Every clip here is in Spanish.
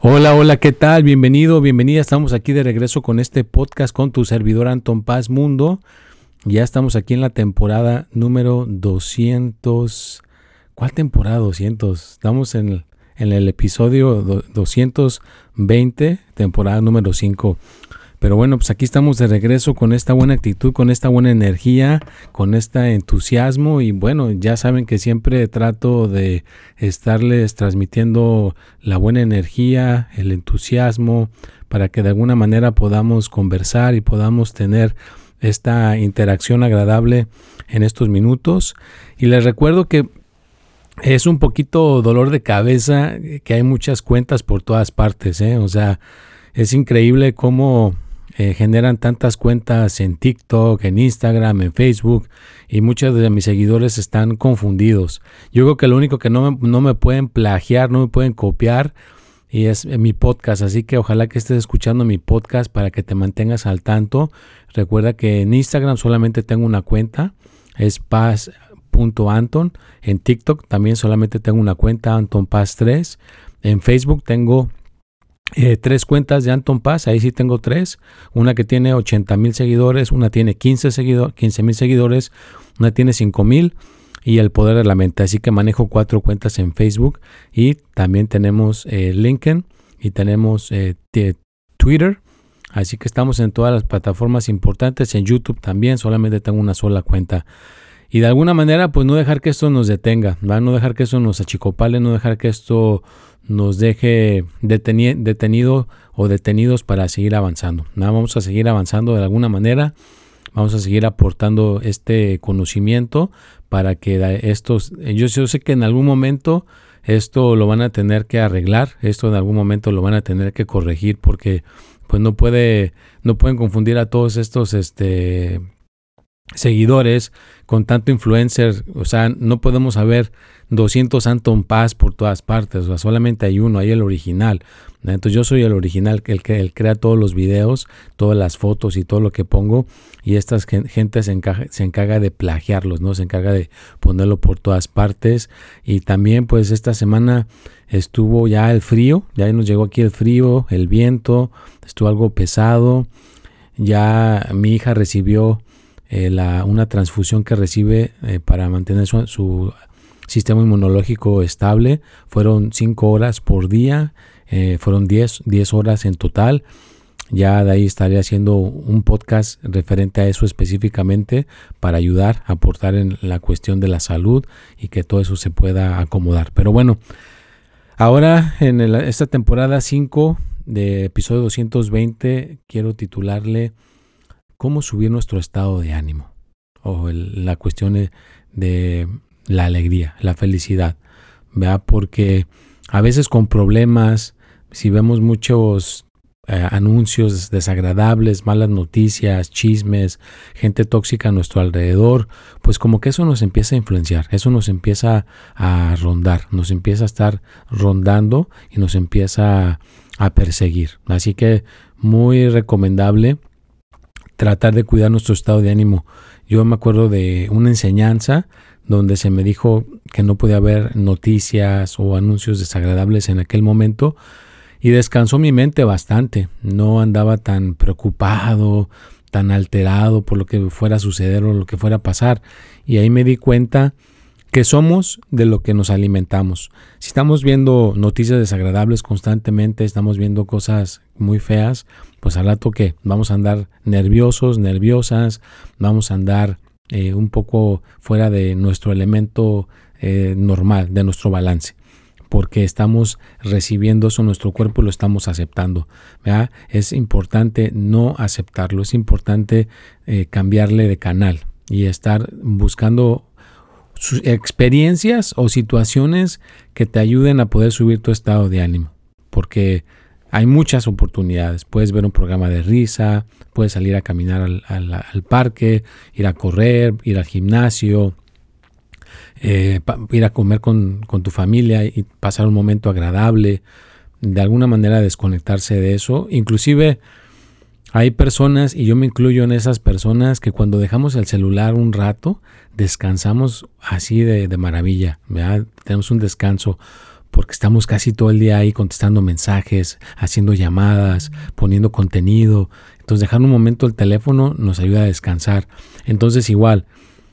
Hola, hola, ¿qué tal? Bienvenido, bienvenida. Estamos aquí de regreso con este podcast con tu servidor Anton Paz Mundo. Ya estamos aquí en la temporada número 200. ¿Cuál temporada 200? Estamos en en el episodio 220, temporada número 5. Pero bueno, pues aquí estamos de regreso con esta buena actitud, con esta buena energía, con este entusiasmo y bueno, ya saben que siempre trato de estarles transmitiendo la buena energía, el entusiasmo, para que de alguna manera podamos conversar y podamos tener esta interacción agradable en estos minutos. Y les recuerdo que es un poquito dolor de cabeza que hay muchas cuentas por todas partes, ¿eh? o sea, es increíble cómo eh, generan tantas cuentas en TikTok, en Instagram, en Facebook y muchos de mis seguidores están confundidos. Yo creo que lo único que no me, no me pueden plagiar, no me pueden copiar y es mi podcast, así que ojalá que estés escuchando mi podcast para que te mantengas al tanto. Recuerda que en Instagram solamente tengo una cuenta, es paz.anton. En TikTok también solamente tengo una cuenta, Anton Paz 3. En Facebook tengo eh, tres cuentas de Anton Paz, ahí sí tengo tres, una que tiene 80 mil seguidores, una tiene 15 mil seguidores, una tiene 5 mil y el poder de la mente, así que manejo cuatro cuentas en Facebook y también tenemos eh, LinkedIn y tenemos eh, Twitter, así que estamos en todas las plataformas importantes, en YouTube también, solamente tengo una sola cuenta. Y de alguna manera, pues no dejar que esto nos detenga, no dejar que esto nos achicopale, no dejar que esto nos deje detenido o detenidos para seguir avanzando. Nada, vamos a seguir avanzando de alguna manera, vamos a seguir aportando este conocimiento para que estos, yo, yo sé que en algún momento esto lo van a tener que arreglar, esto en algún momento lo van a tener que corregir porque pues no puede, no pueden confundir a todos estos este seguidores con tanto influencer, o sea, no podemos saber 200 Anton Paz por todas partes, o sea, solamente hay uno, hay el original. Entonces yo soy el original, el que el crea todos los videos, todas las fotos y todo lo que pongo y esta gente se, se encarga de plagiarlos, ¿no? Se encarga de ponerlo por todas partes y también pues esta semana estuvo ya el frío, ya nos llegó aquí el frío, el viento, estuvo algo pesado, ya mi hija recibió eh, la, una transfusión que recibe eh, para mantener su sistema inmunológico estable. Fueron 5 horas por día, eh, fueron 10, 10 horas en total. Ya de ahí estaré haciendo un podcast referente a eso específicamente para ayudar aportar en la cuestión de la salud y que todo eso se pueda acomodar. Pero bueno, ahora en esta temporada 5 de episodio 220 quiero titularle ¿Cómo subir nuestro estado de ánimo? O la cuestión de la alegría, la felicidad, ¿verdad? Porque a veces con problemas, si vemos muchos eh, anuncios desagradables, malas noticias, chismes, gente tóxica a nuestro alrededor, pues como que eso nos empieza a influenciar, eso nos empieza a rondar, nos empieza a estar rondando y nos empieza a perseguir. Así que muy recomendable tratar de cuidar nuestro estado de ánimo. Yo me acuerdo de una enseñanza donde se me dijo que no podía haber noticias o anuncios desagradables en aquel momento y descansó mi mente bastante. No andaba tan preocupado, tan alterado por lo que fuera a suceder o lo que fuera a pasar. Y ahí me di cuenta que somos de lo que nos alimentamos. Si estamos viendo noticias desagradables constantemente, estamos viendo cosas muy feas, pues al rato que vamos a andar nerviosos, nerviosas, vamos a andar eh, un poco fuera de nuestro elemento eh, normal, de nuestro balance porque estamos recibiendo eso en nuestro cuerpo y lo estamos aceptando. Es importante no aceptarlo, es importante eh, cambiarle de canal y estar buscando experiencias o situaciones que te ayuden a poder subir tu estado de ánimo, porque hay muchas oportunidades. Puedes ver un programa de risa, puedes salir a caminar al, parque, ir a correr, ir al gimnasio, eh, ir a comer con, con, tu familia y pasar un momento agradable, de alguna manera desconectarse de eso. Inclusive hay personas, y yo me incluyo en esas personas, que cuando dejamos el celular un rato, descansamos así de, maravilla, tenemos un descanso porque estamos casi todo el día ahí contestando mensajes, haciendo llamadas, poniendo contenido. Entonces dejar un momento el teléfono nos ayuda a descansar. Entonces igual,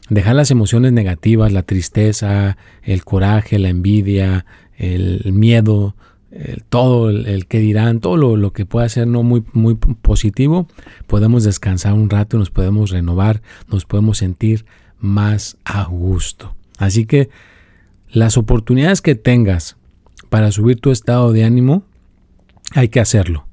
dejar las emociones negativas, la tristeza, el coraje, la envidia, el miedo, todo el, que dirán, todo lo, que pueda ser no muy, muy positivo, podemos descansar un rato, nos podemos renovar, nos podemos sentir más a gusto. Así que las oportunidades que tengas para subir tu estado de ánimo, hay que hacerlo.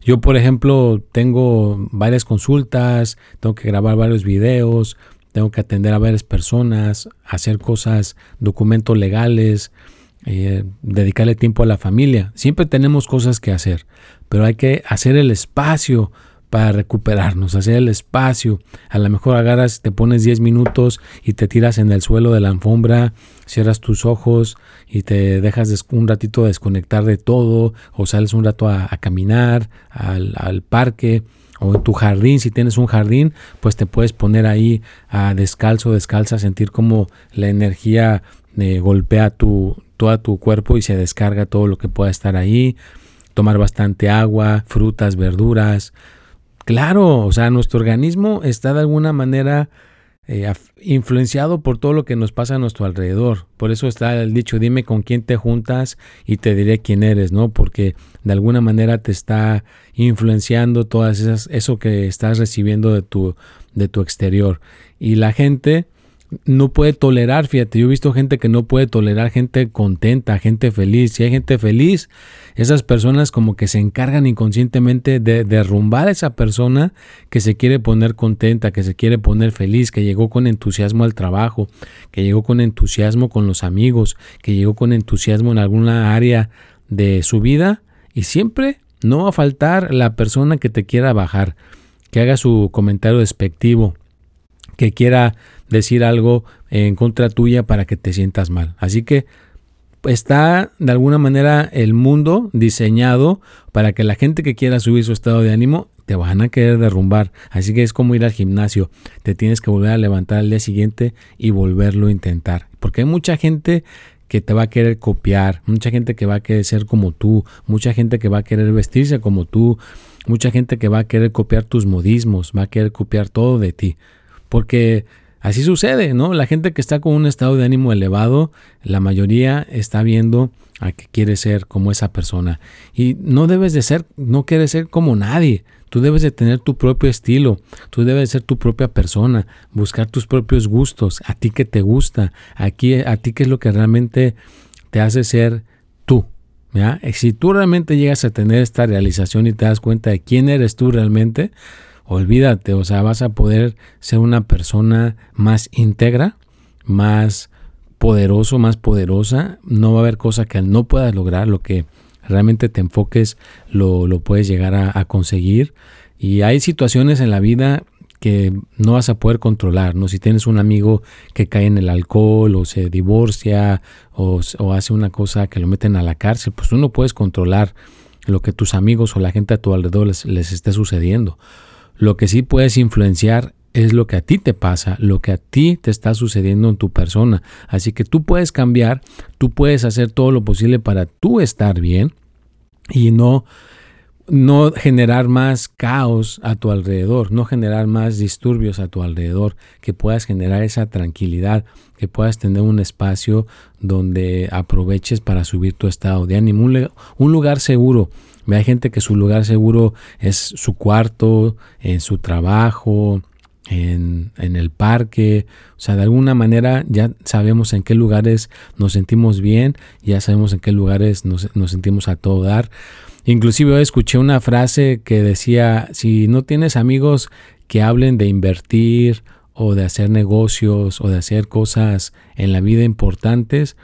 Yo, por ejemplo, tengo varias consultas, tengo que grabar varios videos, tengo que atender a varias personas, hacer cosas, documentos legales, eh, dedicarle tiempo a la familia. Siempre tenemos cosas que hacer, pero hay que hacer el espacio para recuperarnos, hacer el espacio. A lo mejor agarras, te pones 10 minutos y te tiras en el suelo de la alfombra, cierras tus ojos y te dejas un ratito desconectar de todo, o sales un rato a, caminar al, al, parque, o en tu jardín, si tienes un jardín, pues te puedes poner ahí a descalzo, descalza, sentir como la energía golpea tu, todo tu cuerpo y se descarga todo lo que pueda estar ahí. Tomar bastante agua, frutas, verduras, Claro, o sea, nuestro organismo está de alguna manera eh, influenciado por todo lo que nos pasa a nuestro alrededor. Por eso está el dicho, dime con quién te juntas y te diré quién eres, ¿no? Porque de alguna manera te está influenciando todas esas, eso que estás recibiendo de tu, de tu exterior. Y la gente no puede tolerar, fíjate, yo he visto gente que no puede tolerar gente contenta, gente feliz. Si hay gente feliz, esas personas como que se encargan inconscientemente de derrumbar a esa persona que se quiere poner contenta, que se quiere poner feliz, que llegó con entusiasmo al trabajo, que llegó con entusiasmo con los amigos, que llegó con entusiasmo en alguna área de su vida y siempre no va a faltar la persona que te quiera bajar, que haga su comentario despectivo, que quiera decir algo en contra tuya para que te sientas mal. Así que está de alguna manera el mundo diseñado para que la gente que quiera subir su estado de ánimo te van a querer derrumbar. Así que es como ir al gimnasio. Te tienes que volver a levantar al día siguiente y volverlo a intentar. Porque hay mucha gente que te va a querer copiar, mucha gente que va a querer ser como tú, mucha gente que va a querer vestirse como tú, mucha gente que va a querer copiar tus modismos, va a querer copiar todo de ti. Porque Así sucede, ¿no? La gente que está con un estado de ánimo elevado, la mayoría está viendo a que quiere ser como esa persona. Y no debes de ser, no quieres ser como nadie. Tú debes de tener tu propio estilo, tú debes de ser tu propia persona, buscar tus propios gustos, a ti que te gusta, aquí, a ti que es lo que realmente te hace ser tú. ¿ya? Si tú realmente llegas a tener esta realización y te das cuenta de quién eres tú realmente, olvídate, o sea, vas a poder ser una persona más íntegra, más poderoso, más poderosa. No va a haber cosa que no puedas lograr, lo que realmente te enfoques lo, puedes llegar a, conseguir. Y hay situaciones en la vida que no vas a poder controlar, ¿no? Si tienes un amigo que cae en el alcohol o se divorcia o, hace una cosa que lo meten a la cárcel, pues tú no puedes controlar lo que tus amigos o la gente a tu alrededor les, les esté sucediendo. Lo que sí puedes influenciar es lo que a ti te pasa, lo que a ti te está sucediendo en tu persona. Así que tú puedes cambiar, tú puedes hacer todo lo posible para tú estar bien y no no generar más caos a tu alrededor, no generar más disturbios a tu alrededor, que puedas generar esa tranquilidad, que puedas tener un espacio donde aproveches para subir tu estado de ánimo, un, lugar seguro, hay gente que su lugar seguro es su cuarto, en su trabajo, en, el parque, o sea, de alguna manera ya sabemos en qué lugares nos sentimos bien, ya sabemos en qué lugares nos, nos sentimos a todo dar. Inclusive hoy escuché una frase que decía, si no tienes amigos que hablen de invertir o de hacer negocios o de hacer cosas en la vida importantes,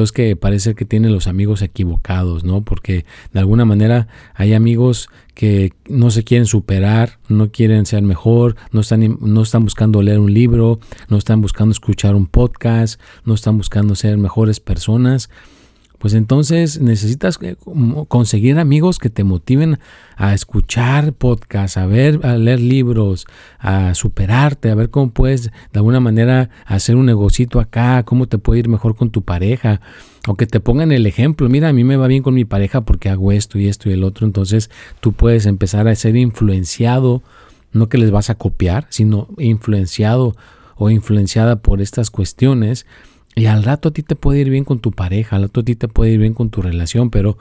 entonces que parece que tienen los amigos equivocados, ¿no? Porque de alguna manera hay amigos que no se quieren superar, no quieren ser mejor, no están, no están buscando leer un libro, no están buscando escuchar un podcast, no están buscando ser mejores personas, pues entonces necesitas eh, conseguir amigos que te motiven a escuchar podcasts, a ver, a leer libros, a superarte, a ver cómo puedes de alguna manera hacer un negocito acá, cómo te puede ir mejor con tu pareja, o que te pongan el ejemplo, mira, a mí me va bien con mi pareja porque hago esto y esto y el otro, entonces tú puedes empezar a ser influenciado, no que les vas a copiar, sino influenciado o influenciada por estas cuestiones y al rato a ti te puede ir bien con tu pareja, al rato a ti te puede ir bien con tu relación, pero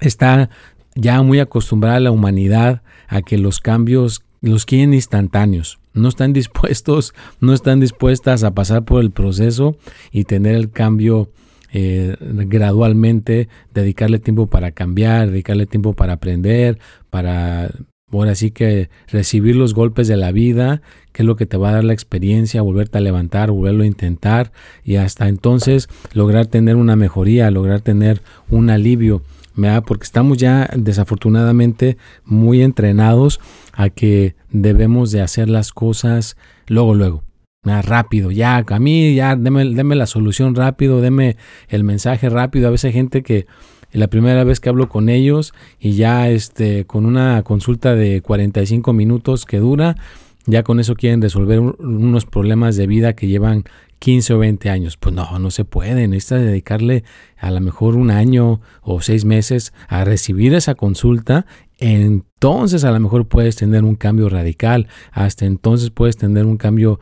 está ya muy acostumbrada la humanidad a que los cambios los quieren instantáneos. No están dispuestos, no están dispuestas a pasar por el proceso y tener el cambio eh, gradualmente, dedicarle tiempo para cambiar, dedicarle tiempo para aprender, para ahora sí que recibir los golpes de la vida, que es lo que te va a dar la experiencia, volverte a levantar, volverlo a intentar y hasta entonces lograr tener una mejoría, lograr tener un alivio, porque estamos ya desafortunadamente muy entrenados a que debemos de hacer las cosas luego, luego. rápido, ya, a mí ya, deme, deme la solución rápido, deme el mensaje rápido. A veces hay gente que la primera vez que hablo con ellos y ya este, con una consulta de 45 minutos que dura, ya con eso quieren resolver unos problemas de vida que llevan 15 o 20 años. Pues no, no se puede. Necesitas dedicarle a lo mejor un año o seis meses a recibir esa consulta. Entonces a lo mejor puedes tener un cambio radical. Hasta entonces puedes tener un cambio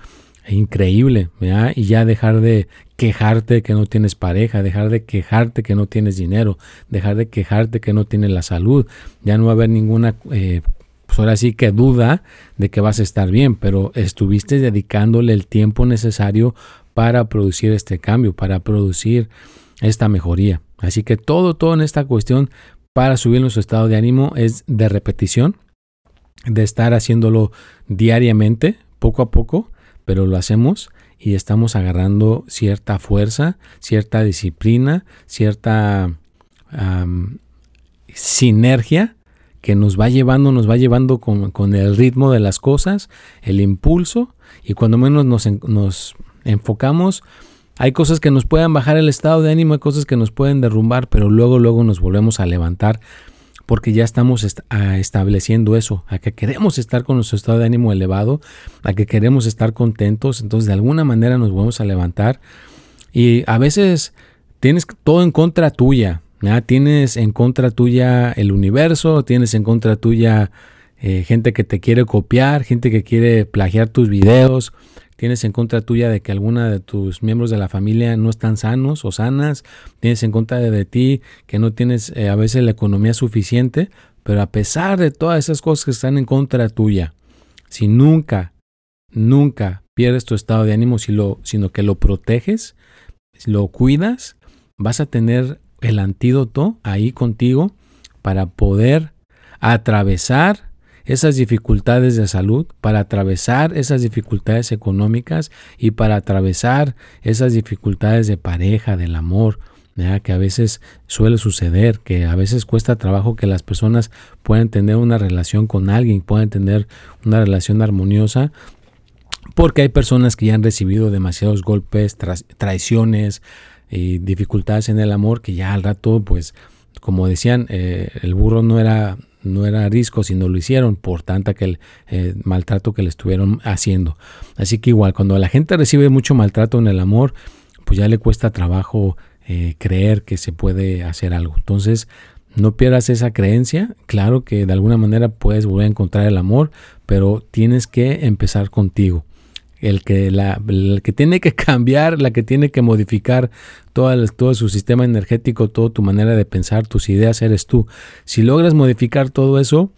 increíble, Y ya dejar de quejarte que no tienes pareja, dejar de quejarte que no tienes dinero, dejar de quejarte que no tienes la salud. Ya no va a haber ninguna, eh, pues ahora sí que duda de que vas a estar bien, pero estuviste dedicándole el tiempo necesario para producir este cambio, para producir esta mejoría. Así que todo, todo en esta cuestión para subir nuestro estado de ánimo es de repetición, de estar haciéndolo diariamente, poco a poco, pero lo hacemos y estamos agarrando cierta fuerza, cierta disciplina, cierta sinergia que nos va llevando, nos va llevando con, el ritmo de las cosas, el impulso, y cuando menos nos, nos enfocamos, hay cosas que nos pueden bajar el estado de ánimo, hay cosas que nos pueden derrumbar, pero luego, luego nos volvemos a levantar porque ya estamos estableciendo eso, a que queremos estar con nuestro estado de ánimo elevado, a que queremos estar contentos, entonces de alguna manera nos vamos a levantar. Y a veces tienes todo en contra tuya, tienes en contra tuya el universo, tienes en contra tuya eh, gente que te quiere copiar, gente que quiere plagiar tus videos, tienes en contra tuya de que alguna de tus miembros de la familia no están sanos o sanas, tienes en contra de, ti que no tienes eh, a veces la economía suficiente, pero a pesar de todas esas cosas que están en contra tuya, si nunca, nunca pierdes tu estado de ánimo, sino que lo proteges, lo cuidas, vas a tener el antídoto ahí contigo para poder atravesar esas dificultades de salud, para atravesar esas dificultades económicas y para atravesar esas dificultades de pareja, del amor, que a veces suele suceder, que a veces cuesta trabajo que las personas puedan tener una relación con alguien, puedan tener una relación armoniosa, porque hay personas que ya han recibido demasiados golpes, traiciones y dificultades en el amor que ya al rato, pues, como decían, eh, el burro no era no era risco, sino lo hicieron por tanta que el eh, maltrato que le estuvieron haciendo. Así que igual, cuando la gente recibe mucho maltrato en el amor, pues ya le cuesta trabajo eh, creer que se puede hacer algo. Entonces, no pierdas esa creencia. Claro que de alguna manera puedes volver a encontrar el amor, pero tienes que empezar contigo el que, la, que tiene que cambiar, la que tiene que modificar todo, todo su sistema energético, toda tu manera de pensar, tus ideas, eres tú. Si logras modificar todo eso,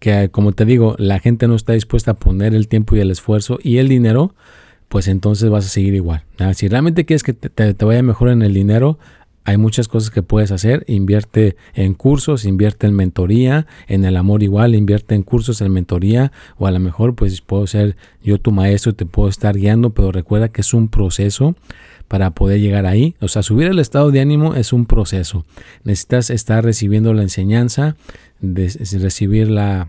que como te digo, la gente no está dispuesta a poner el tiempo y el esfuerzo y el dinero, pues entonces vas a seguir igual. Si realmente quieres que te, te, vaya mejor en el dinero, hay muchas cosas que puedes hacer. Invierte en cursos, invierte en mentoría, en el amor igual, invierte en cursos, en mentoría, o a lo mejor pues puedo ser yo tu maestro, te puedo estar guiando, pero recuerda que es un proceso para poder llegar ahí. O sea, subir el estado de ánimo es un proceso. Necesitas estar recibiendo la enseñanza, recibir la,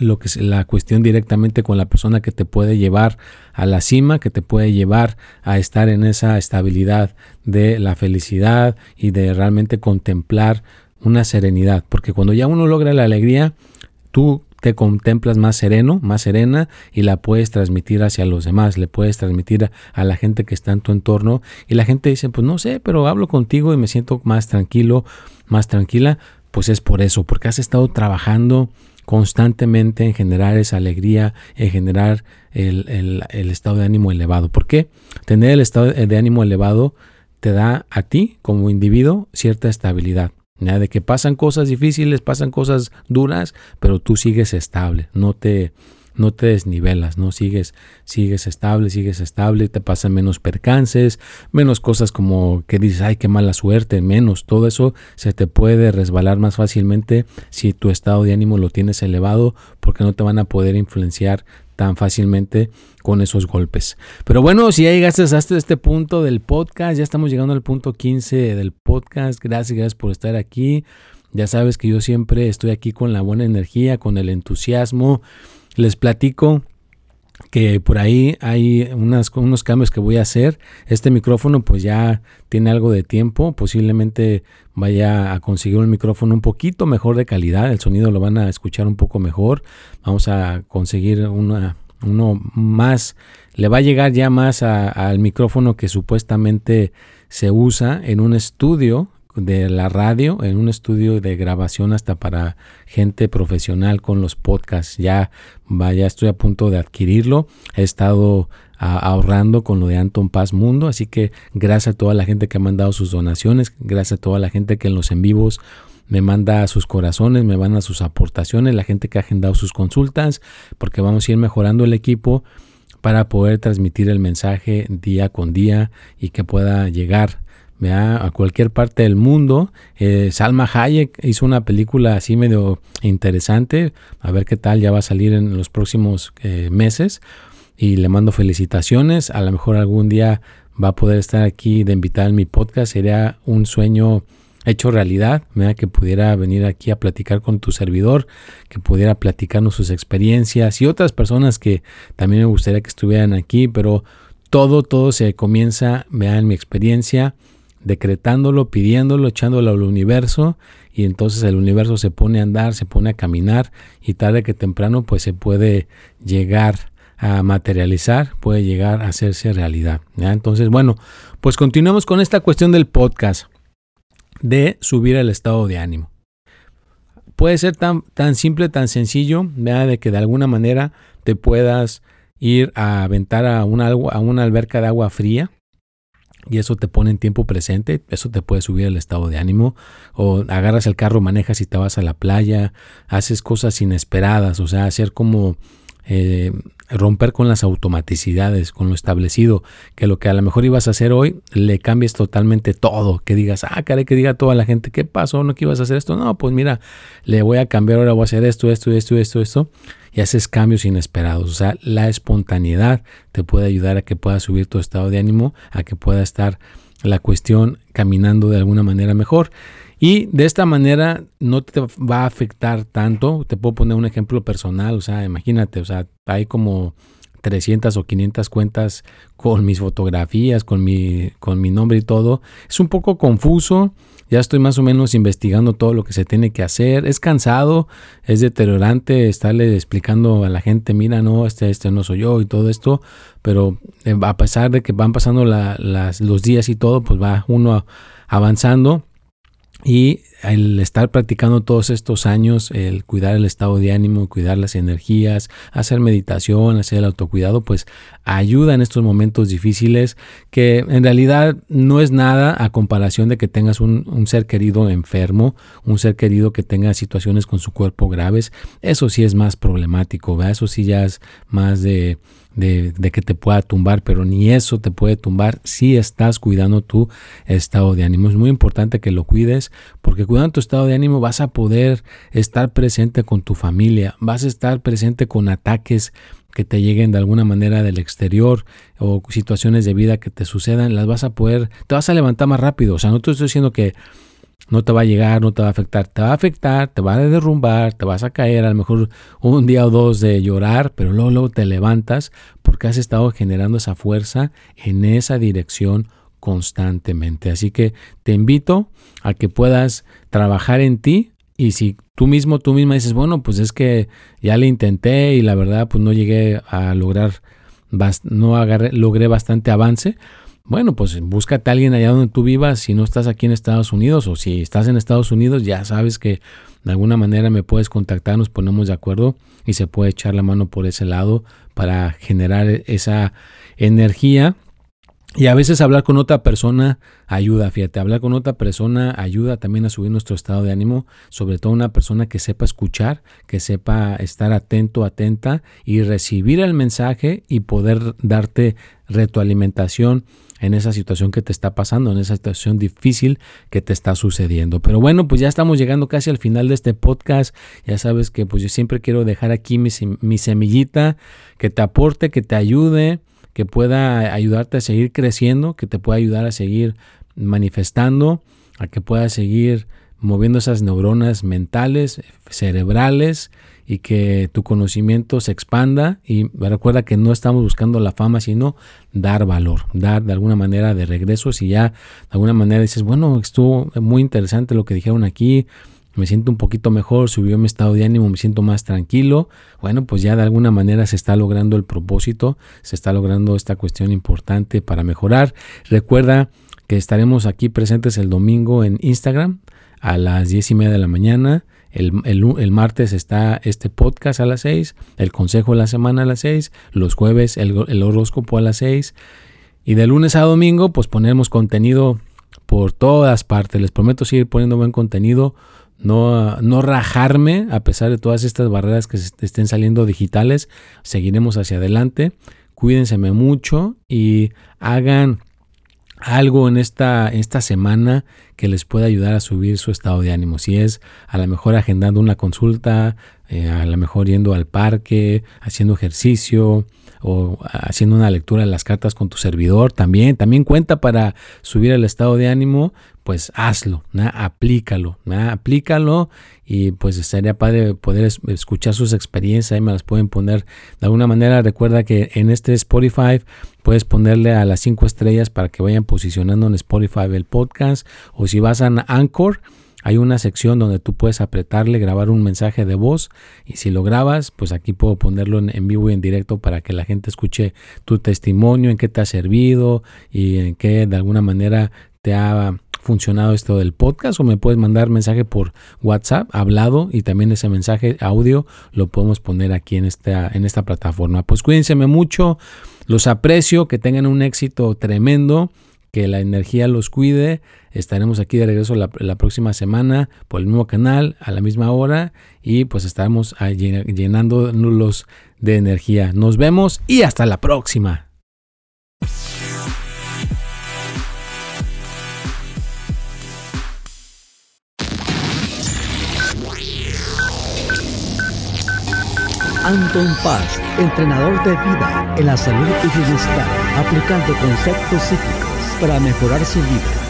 lo que es la cuestión directamente con la persona que te puede llevar a la cima, que te puede llevar a estar en esa estabilidad de la felicidad y de realmente contemplar una serenidad, porque cuando ya uno logra la alegría, tú te contemplas más sereno, más serena y la puedes transmitir hacia los demás, le puedes transmitir a, la gente que está en tu entorno y la gente dice, pues no sé, pero hablo contigo y me siento más tranquilo, más tranquila, pues es por eso, porque has estado trabajando constantemente en generar esa alegría, en generar el, el estado de ánimo elevado. ¿Por qué? Tener el estado de ánimo elevado te da a ti como individuo cierta estabilidad. De que pasan cosas difíciles, pasan cosas duras, pero tú sigues estable, no te, no te desnivelas, ¿no? Sigues, sigues estable, sigues estable, te pasan menos percances, menos cosas como que dices, ay, qué mala suerte, menos, todo eso se te puede resbalar más fácilmente si tu estado de ánimo lo tienes elevado, porque no te van a poder influenciar tan fácilmente con esos golpes. Pero bueno, si ya llegaste hasta este punto del podcast, ya estamos llegando al punto 15 del podcast. Gracias, gracias por estar aquí. Ya sabes que yo siempre estoy aquí con la buena energía, con el entusiasmo. Les platico que por ahí hay unas, unos cambios que voy a hacer. Este micrófono pues ya tiene algo de tiempo, posiblemente vaya a conseguir un micrófono un poquito mejor de calidad, el sonido lo van a escuchar un poco mejor, vamos a conseguir una, uno más, le va a llegar ya más al micrófono que supuestamente se usa en un estudio de la radio en un estudio de grabación hasta para gente profesional con los podcasts. Ya vaya, estoy a punto de adquirirlo. He estado ahorrando con lo de Anton Paz Mundo, así que gracias a toda la gente que ha mandado sus donaciones, gracias a toda la gente que en los en vivos me manda sus corazones, me manda sus aportaciones, la gente que ha agendado sus consultas, porque vamos a ir mejorando el equipo para poder transmitir el mensaje día con día y que pueda llegar a cualquier parte del mundo. Eh, Salma Hayek hizo una película así medio interesante, a ver qué tal, ya va a salir en los próximos eh, meses y le mando felicitaciones, a lo mejor algún día va a poder estar aquí de invitar en mi podcast, sería un sueño hecho realidad, que pudiera venir aquí a platicar con tu servidor, que pudiera platicarnos sus experiencias y otras personas que también me gustaría que estuvieran aquí, pero todo, todo se comienza, vean mi experiencia, decretándolo, pidiéndolo, echándolo al universo y entonces el universo se pone a andar, se pone a caminar y tarde que temprano pues se puede llegar a materializar, puede llegar a hacerse realidad. Entonces, bueno, pues continuamos con esta cuestión del podcast de subir el estado de ánimo. Puede ser tan, tan simple, tan sencillo, de que de alguna manera te puedas ir a aventar a a una alberca de agua fría y eso te pone en tiempo presente, eso te puede subir el estado de ánimo, o agarras el carro, manejas y te vas a la playa, haces cosas inesperadas, o sea, hacer como eh, romper con las automaticidades, con lo establecido, que lo que a lo mejor ibas a hacer hoy, le cambies totalmente todo, que digas, ah, caray, que diga toda la gente, ¿qué pasó? ¿No que ibas a hacer esto? No, pues mira, le voy a cambiar, ahora voy a hacer esto, esto, esto, esto, esto, y haces cambios inesperados. O sea, la espontaneidad te puede ayudar a que pueda subir tu estado de ánimo, a que pueda estar la cuestión caminando de alguna manera mejor. Y de esta manera no te va a afectar tanto. Te puedo poner un ejemplo personal, o sea, imagínate, o sea, hay como 300 o 500 cuentas con mis fotografías, con mi, con mi nombre y todo. Es un poco confuso. Ya estoy más o menos investigando todo lo que se tiene que hacer. Es cansado, es deteriorante estarle explicando a la gente, mira, no, este, este no soy yo y todo esto. Pero eh, a pesar de que van pasando los días y todo, pues va uno avanzando y el estar practicando todos estos años, el cuidar el estado de ánimo, cuidar las energías, hacer meditación, hacer el autocuidado, pues ayuda en estos momentos difíciles que en realidad no es nada a comparación de que tengas un, ser querido enfermo, un ser querido que tenga situaciones con su cuerpo graves. Eso sí es más problemático, eso sí ya es más de de, que te pueda tumbar, pero ni eso te puede tumbar si estás cuidando tu estado de ánimo. Es muy importante que lo cuides porque cuidando tu estado de ánimo vas a poder estar presente con tu familia, vas a estar presente con ataques que te lleguen de alguna manera del exterior o situaciones de vida que te sucedan, las vas a poder, te vas a levantar más rápido. O sea, no te estoy diciendo que no te va a llegar, no te va a afectar, te va a afectar, te va a derrumbar, te vas a caer, a lo mejor un día o dos de llorar, pero luego, te levantas porque has estado generando esa fuerza en esa dirección constantemente. Así que te invito a que puedas trabajar en ti y si tú mismo, tú misma dices, bueno, pues es que ya le intenté y la verdad pues no llegué a lograr, no logré bastante avance, bueno, pues búscate a alguien allá donde tú vivas, si no estás aquí en Estados Unidos o si estás en Estados Unidos, ya sabes que de alguna manera me puedes contactar, nos ponemos de acuerdo y se puede echar la mano por ese lado para generar esa energía. Y a veces hablar con otra persona ayuda, fíjate, hablar con otra persona ayuda también a subir nuestro estado de ánimo, sobre todo una persona que sepa escuchar, que sepa estar atento, atenta y recibir el mensaje y poder darte retroalimentación en esa situación que te está pasando, en esa situación difícil que te está sucediendo. Pero bueno, pues ya estamos llegando casi al final de este podcast. Ya sabes que pues yo siempre quiero dejar aquí mi, mi semillita que te aporte, que te ayude, que pueda ayudarte a seguir creciendo, que te pueda ayudar a seguir manifestando, a que puedas seguir moviendo esas neuronas mentales, cerebrales y que tu conocimiento se expanda y recuerda que no estamos buscando la fama, sino dar valor, dar de alguna manera de regreso. Si ya de alguna manera dices, bueno, estuvo muy interesante lo que dijeron aquí, me siento un poquito mejor, subió mi estado de ánimo, me siento más tranquilo, bueno, pues ya de alguna manera se está logrando el propósito, se está logrando esta cuestión importante para mejorar. Recuerda que estaremos aquí presentes el domingo en Instagram a las diez y media de la mañana el, martes está este podcast a las 6, el consejo de la semana a las 6, los jueves el, horóscopo a las 6 y de lunes a domingo pues ponemos contenido por todas partes. Les prometo seguir poniendo buen contenido, no, no rajarme a pesar de todas estas barreras que estén saliendo digitales. Seguiremos hacia adelante. Cuídense mucho y hagan algo en esta, esta semana que les pueda ayudar a subir su estado de ánimo. Si es a lo mejor agendando una consulta, eh, a lo mejor yendo al parque, haciendo ejercicio o haciendo una lectura de las cartas con tu servidor, también, también cuenta para subir el estado de ánimo, pues hazlo, aplícalo, aplícalo y pues estaría padre poder escuchar sus experiencias, ahí me las pueden poner de alguna manera. Recuerda que en este Spotify puedes ponerle a las cinco estrellas para que vayan posicionando en Spotify el podcast o si vas a Anchor, hay una sección donde tú puedes apretarle, grabar un mensaje de voz y si lo grabas, pues aquí puedo ponerlo en, vivo y en directo para que la gente escuche tu testimonio, en qué te ha servido y en qué de alguna manera te ha funcionado esto del podcast o me puedes mandar mensaje por WhatsApp hablado y también ese mensaje audio lo podemos poner aquí en esta, en esta plataforma. Pues cuídense mucho, los aprecio, que tengan un éxito tremendo, que la energía los cuide. Estaremos aquí de regreso la, próxima semana por el mismo canal a la misma hora y pues estaremos llenándolos de energía. Nos vemos y hasta la próxima. Anton Paz, entrenador de vida en la salud y bienestar, aplicando conceptos psíquicos para mejorar su vida.